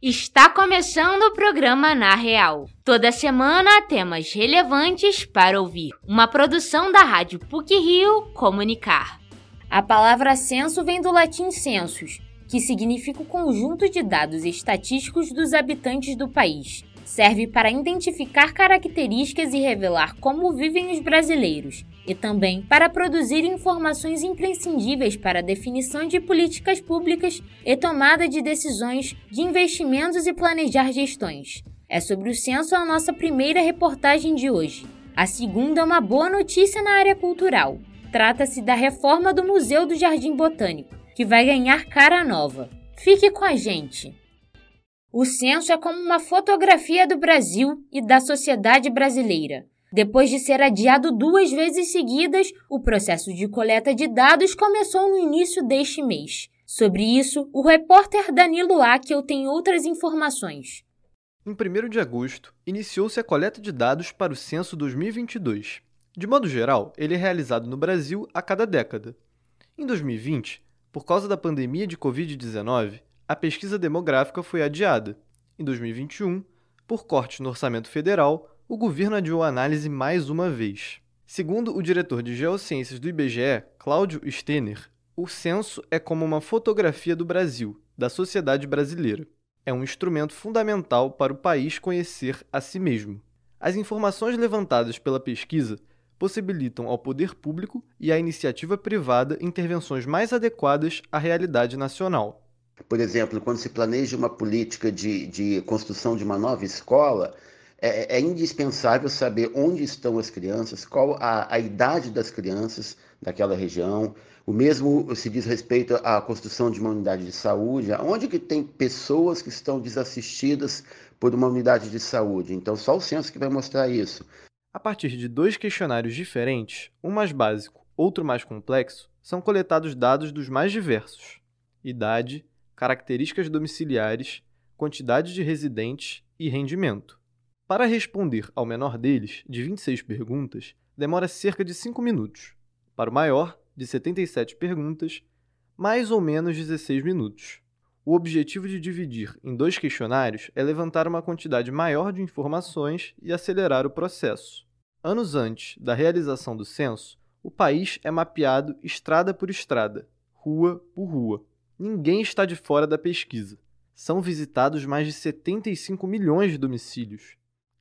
Está começando o programa Na Real. Toda semana temas relevantes para ouvir. Uma produção da Rádio PUC Rio Comunicar. A palavra censo vem do latim census, que significa o conjunto de dados estatísticos dos habitantes do país. Serve para identificar características e revelar como vivem os brasileiros, e também para produzir informações imprescindíveis para a definição de políticas públicas e tomada de decisões de investimentos e planejar gestões. É sobre o censo a nossa primeira reportagem de hoje. A segunda é uma boa notícia na área cultural. Trata-se da reforma do Museu do Jardim Botânico, que vai ganhar cara nova. Fique com a gente! O censo é como uma fotografia do Brasil e da sociedade brasileira. Depois de ser adiado duas vezes seguidas, o processo de coleta de dados começou no início deste mês. Sobre isso, o repórter Danilo Akel tem outras informações. Em 1 de agosto, iniciou-se a coleta de dados para o censo 2022. De modo geral, ele é realizado no Brasil a cada década. Em 2020, por causa da pandemia de Covid-19, a pesquisa demográfica foi adiada. Em 2021, por corte no orçamento federal, o governo adiou a análise mais uma vez. Segundo o diretor de Geociências do IBGE, Cláudio Stener, o censo é como uma fotografia do Brasil, da sociedade brasileira. É um instrumento fundamental para o país conhecer a si mesmo. As informações levantadas pela pesquisa possibilitam ao poder público e à iniciativa privada intervenções mais adequadas à realidade nacional. Por exemplo, quando se planeja uma política de, de construção de uma nova escola, é, é, indispensável saber onde estão as crianças, qual a, a idade das crianças daquela região. O mesmo se diz respeito à construção de uma unidade de saúde, onde que tem pessoas que estão desassistidas por uma unidade de saúde. Então, só o censo que vai mostrar isso. A partir de dois questionários diferentes, um mais básico, outro mais complexo, são coletados dados dos mais diversos: idade, características domiciliares, quantidade de residentes e rendimento. Para responder ao menor deles, de 26 perguntas, demora cerca de 5 minutos. Para o maior, de 77 perguntas, mais ou menos 16 minutos. O objetivo de dividir em dois questionários é levantar uma quantidade maior de informações e acelerar o processo. Anos antes da realização do censo, o país é mapeado estrada por estrada, rua por rua. Ninguém está de fora da pesquisa. São visitados mais de 75 milhões de domicílios,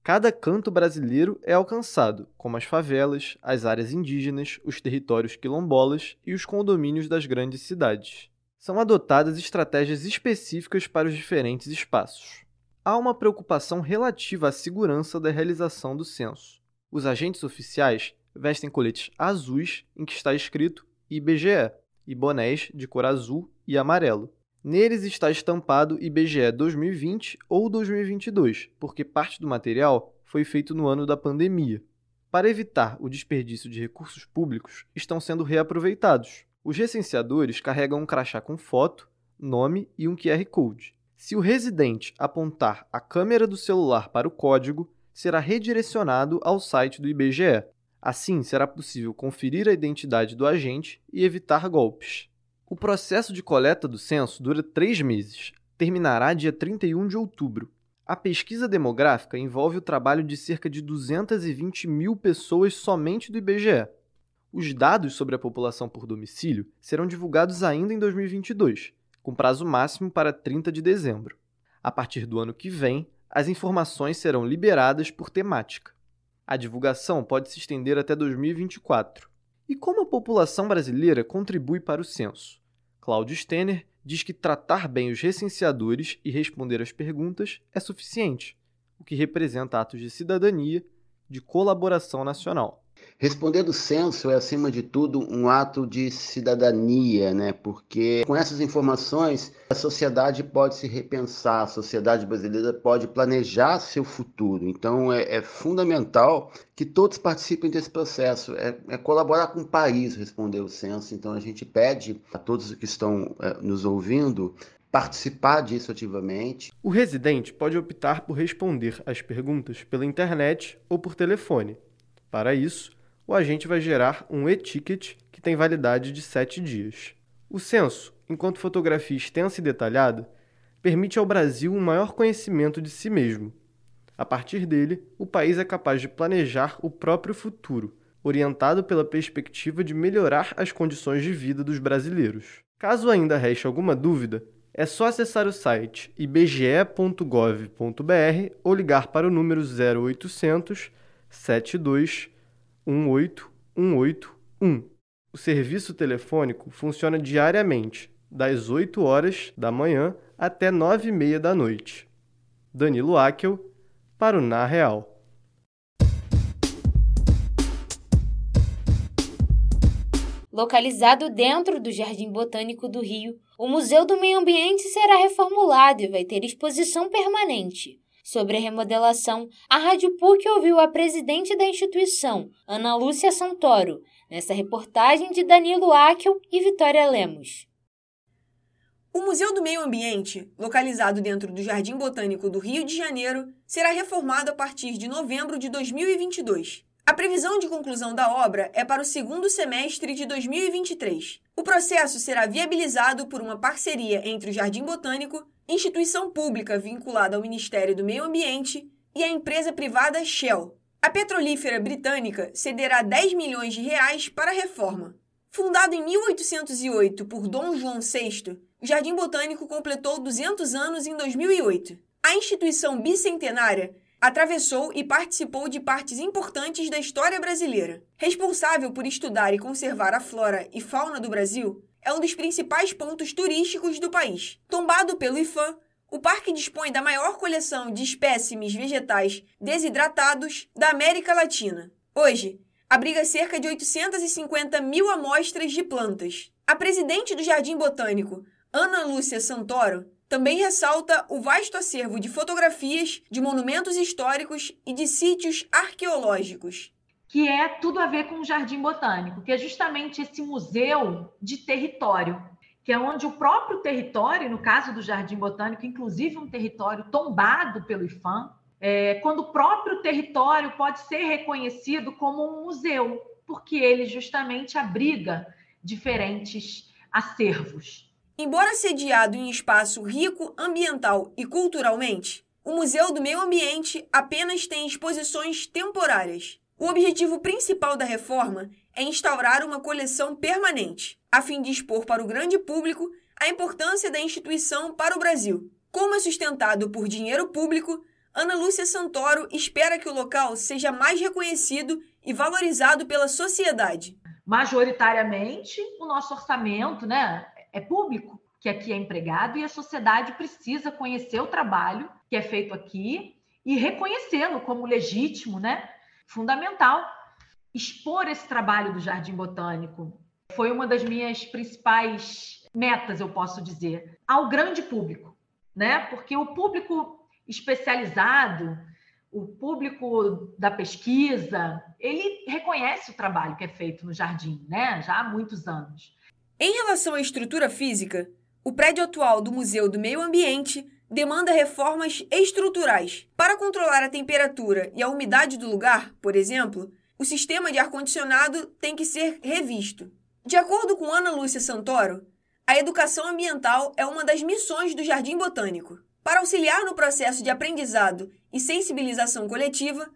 Cada canto brasileiro é alcançado, como as favelas, as áreas indígenas, os territórios quilombolas e os condomínios das grandes cidades. São adotadas estratégias específicas para os diferentes espaços. Há uma preocupação relativa à segurança da realização do censo. Os agentes oficiais vestem coletes azuis em que está escrito IBGE e bonés de cor azul e amarelo. Neles está estampado IBGE 2020 ou 2022, porque parte do material foi feito no ano da pandemia. Para evitar o desperdício de recursos públicos, estão sendo reaproveitados. Os recenseadores carregam um crachá com foto, nome e um QR Code. Se o residente apontar a câmera do celular para o código, será redirecionado ao site do IBGE. Assim, será possível conferir a identidade do agente e evitar golpes. O processo de coleta do censo dura três meses, terminará dia 31 de outubro. A pesquisa demográfica envolve o trabalho de cerca de 220 mil pessoas somente do IBGE. Os dados sobre a população por domicílio serão divulgados ainda em 2022, com prazo máximo para 30 de dezembro. A partir do ano que vem, as informações serão liberadas por temática. A divulgação pode se estender até 2024. E como a população brasileira contribui para o censo? Claudio Stener diz que tratar bem os recenseadores e responder às perguntas é suficiente, o que representa atos de cidadania, de colaboração nacional. Responder do censo é, acima de tudo, um ato de cidadania, né? porque com essas informações a sociedade pode se repensar, a sociedade brasileira pode planejar seu futuro. Então é, é fundamental que todos participem desse processo, é, é, colaborar com o país responder o censo. Então a gente pede a todos que estão é, nos ouvindo participar disso ativamente. O residente pode optar por responder as perguntas pela internet ou por telefone. Para isso, o agente vai gerar um e-ticket que tem validade de 7 dias. O censo, enquanto fotografia extensa e detalhada, permite ao Brasil um maior conhecimento de si mesmo. A partir dele, o país é capaz de planejar o próprio futuro, orientado pela perspectiva de melhorar as condições de vida dos brasileiros. Caso ainda reste alguma dúvida, é só acessar o site ibge.gov.br ou ligar para o número 0800 72 18 181. O serviço telefônico funciona diariamente, das 8 horas da manhã até 9 e meia da noite. Danilo Akel, para o Na Real. Localizado dentro do Jardim Botânico do Rio, o Museu do Meio Ambiente será reformulado e vai ter exposição permanente. Sobre a remodelação, a Rádio PUC ouviu a presidente da instituição, Ana Lúcia Santoro, nessa reportagem de Danilo Akel e Vitória Lemos. O Museu do Meio Ambiente, localizado dentro do Jardim Botânico do Rio de Janeiro, será reformado a partir de novembro de 2022. A previsão de conclusão da obra é para o segundo semestre de 2023. O processo será viabilizado por uma parceria entre o Jardim Botânico, instituição pública vinculada ao Ministério do Meio Ambiente, e a empresa privada Shell. A petrolífera britânica cederá 10 milhões de reais para a reforma. Fundado em 1808 por Dom João VI, o Jardim Botânico completou 200 anos em 2008. A instituição bicentenária atravessou e participou de partes importantes da história brasileira. Responsável por estudar e conservar a flora e fauna do Brasil, é um dos principais pontos turísticos do país. Tombado pelo IFAM, o parque dispõe da maior coleção de espécimes vegetais desidratados da América Latina. Hoje, abriga cerca de 850 mil amostras de plantas. A presidente do Jardim Botânico, Ana Lúcia Santoro, também ressalta o vasto acervo de fotografias de monumentos históricos e de sítios arqueológicos. Que é tudo a ver com o Jardim Botânico, que é justamente esse museu de território, que é onde o próprio território, no caso do Jardim Botânico, inclusive um território tombado pelo IFAM, é, quando o próprio território pode ser reconhecido como um museu, porque ele justamente abriga diferentes acervos. Embora sediado em espaço rico ambiental e culturalmente, o Museu do Meio Ambiente apenas tem exposições temporárias. O objetivo principal da reforma é instaurar uma coleção permanente, a fim de expor para o grande público a importância da instituição para o Brasil. Como é sustentado por dinheiro público, Ana Lúcia Santoro espera que o local seja mais reconhecido e valorizado pela sociedade. Majoritariamente, o nosso orçamento, né, é público, que aqui é empregado, e a sociedade precisa conhecer o trabalho que é feito aqui e reconhecê-lo como legítimo, né? Fundamental. Expor esse trabalho do Jardim Botânico foi uma das minhas principais metas, eu posso dizer, ao grande público, né? Porque o público especializado, o público da pesquisa, ele reconhece o trabalho que é feito no jardim, né? Já há muitos anos. Em relação à estrutura física, o prédio atual do Museu do Meio Ambiente demanda reformas estruturais. Para controlar a temperatura e a umidade do lugar, por exemplo, o sistema de ar-condicionado tem que ser revisto. De acordo com Ana Lúcia Santoro, a educação ambiental é uma das missões do Jardim Botânico. Para auxiliar no processo de aprendizado e sensibilização coletiva,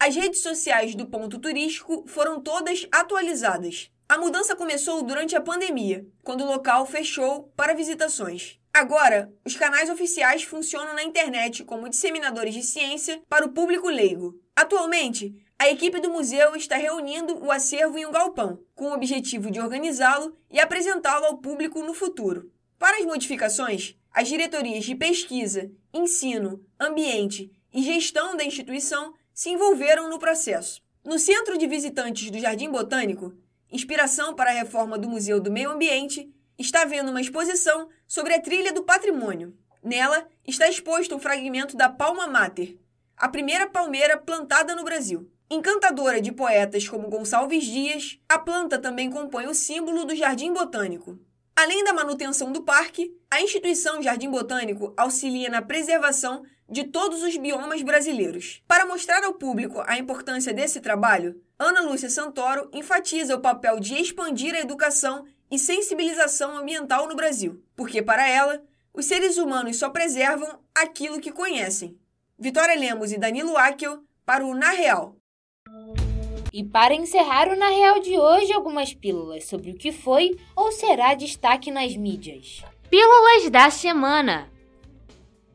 as redes sociais do ponto turístico foram todas atualizadas. A mudança começou durante a pandemia, quando o local fechou para visitações. Agora, os canais oficiais funcionam na internet como disseminadores de ciência para o público leigo. Atualmente, a equipe do museu está reunindo o acervo em um galpão, com o objetivo de organizá-lo e apresentá-lo ao público no futuro. Para as modificações, as diretorias de pesquisa, ensino, ambiente e gestão da instituição se envolveram no processo. No centro de visitantes do Jardim Botânico, inspiração para a reforma do Museu do Meio Ambiente, está vendo uma exposição sobre a trilha do patrimônio. Nela está exposto um fragmento da Palma Mater, a primeira palmeira plantada no Brasil. Encantadora de poetas como Gonçalves Dias, a planta também compõe o símbolo do Jardim Botânico. Além da manutenção do parque, a instituição Jardim Botânico auxilia na preservação de todos os biomas brasileiros. Para mostrar ao público a importância desse trabalho, Ana Lúcia Santoro enfatiza o papel de expandir a educação e sensibilização ambiental no Brasil, porque para ela, os seres humanos só preservam aquilo que conhecem. Vitória Lemos e Danilo Akel para o Na Real. E para encerrar o Na Real de hoje, algumas pílulas sobre o que foi ou será destaque nas mídias. Pílulas da semana.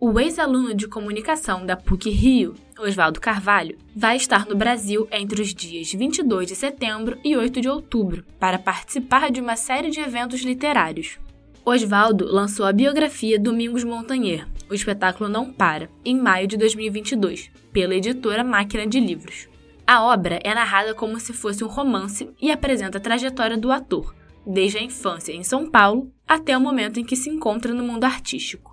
O ex-aluno de comunicação da PUC Rio, Oswaldo Carvalho, vai estar no Brasil entre os dias 22 de setembro e 8 de outubro para participar de uma série de eventos literários. Oswaldo lançou a biografia Domingos Montanher, O Espetáculo Não Para, em maio de 2022, pela editora Máquina de Livros. A obra é narrada como se fosse um romance e apresenta a trajetória do ator, desde a infância em São Paulo até o momento em que se encontra no mundo artístico.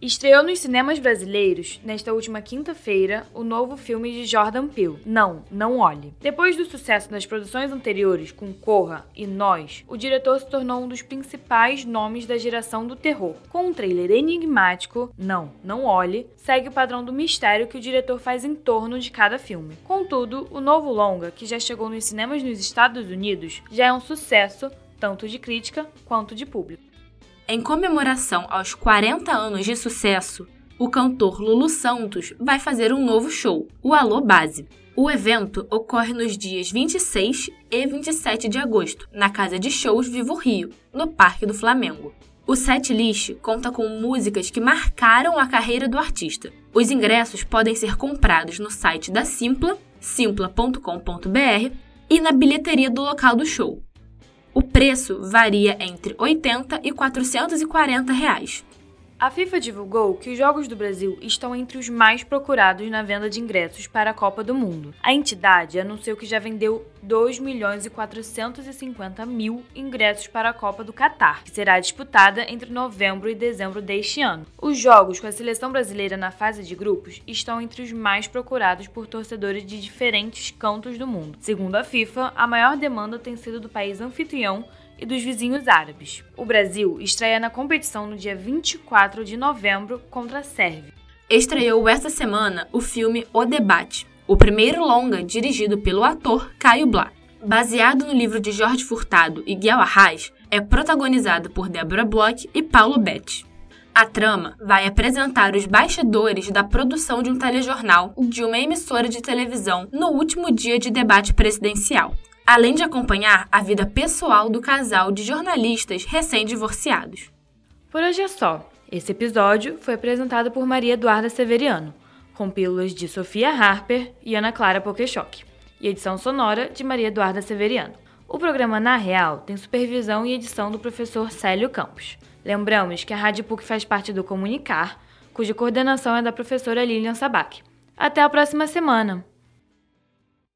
Estreou nos cinemas brasileiros, nesta última quinta-feira, o novo filme de Jordan Peele, Não, Não Olhe. Depois do sucesso das produções anteriores com Corra e Nós, o diretor se tornou um dos principais nomes da geração do terror. Com um trailer enigmático, Não, Não Olhe, segue o padrão do mistério que o diretor faz em torno de cada filme. Contudo, o novo longa, que já chegou nos cinemas nos Estados Unidos, já é um sucesso, tanto de crítica quanto de público. Em comemoração aos 40 anos de sucesso, o cantor Lulu Santos vai fazer um novo show, o Alô Base. O evento ocorre nos dias 26 e 27 de agosto, na Casa de Shows Vivo Rio, no Parque do Flamengo. O set list conta com músicas que marcaram a carreira do artista. Os ingressos podem ser comprados no site da Simpla, simpla.com.br, e na bilheteria do local do show. O preço varia entre 80 e 440 reais. A FIFA divulgou que os Jogos do Brasil estão entre os mais procurados na venda de ingressos para a Copa do Mundo. A entidade anunciou que já vendeu 2 milhões e 450 mil ingressos para a Copa do Catar, que será disputada entre novembro e dezembro deste ano. Os jogos com a seleção brasileira na fase de grupos estão entre os mais procurados por torcedores de diferentes cantos do mundo. Segundo a FIFA, a maior demanda tem sido do país anfitrião e dos vizinhos árabes. O Brasil estreia na competição no dia 24 de novembro contra a Sérvia. Estreou esta semana o filme O Debate, o primeiro longa dirigido pelo ator Caio Blá. Baseado no livro de Jorge Furtado e Guel Arraes, é protagonizado por Débora Bloch e Paulo Betti. A trama vai apresentar os bastidores da produção de um telejornal de uma emissora de televisão no último dia de debate presidencial além de acompanhar a vida pessoal do casal de jornalistas recém-divorciados. Por hoje é só. Esse episódio foi apresentado por Maria Eduarda Severiano, com pílulas de Sofia Harper e Ana Clara Pokeshock, e edição sonora de Maria Eduarda Severiano. O programa Na Real tem supervisão e edição do professor Célio Campos. Lembramos que a Rádio PUC faz parte do Comunicar, cuja coordenação é da professora Lilian Sabac. Até a próxima semana!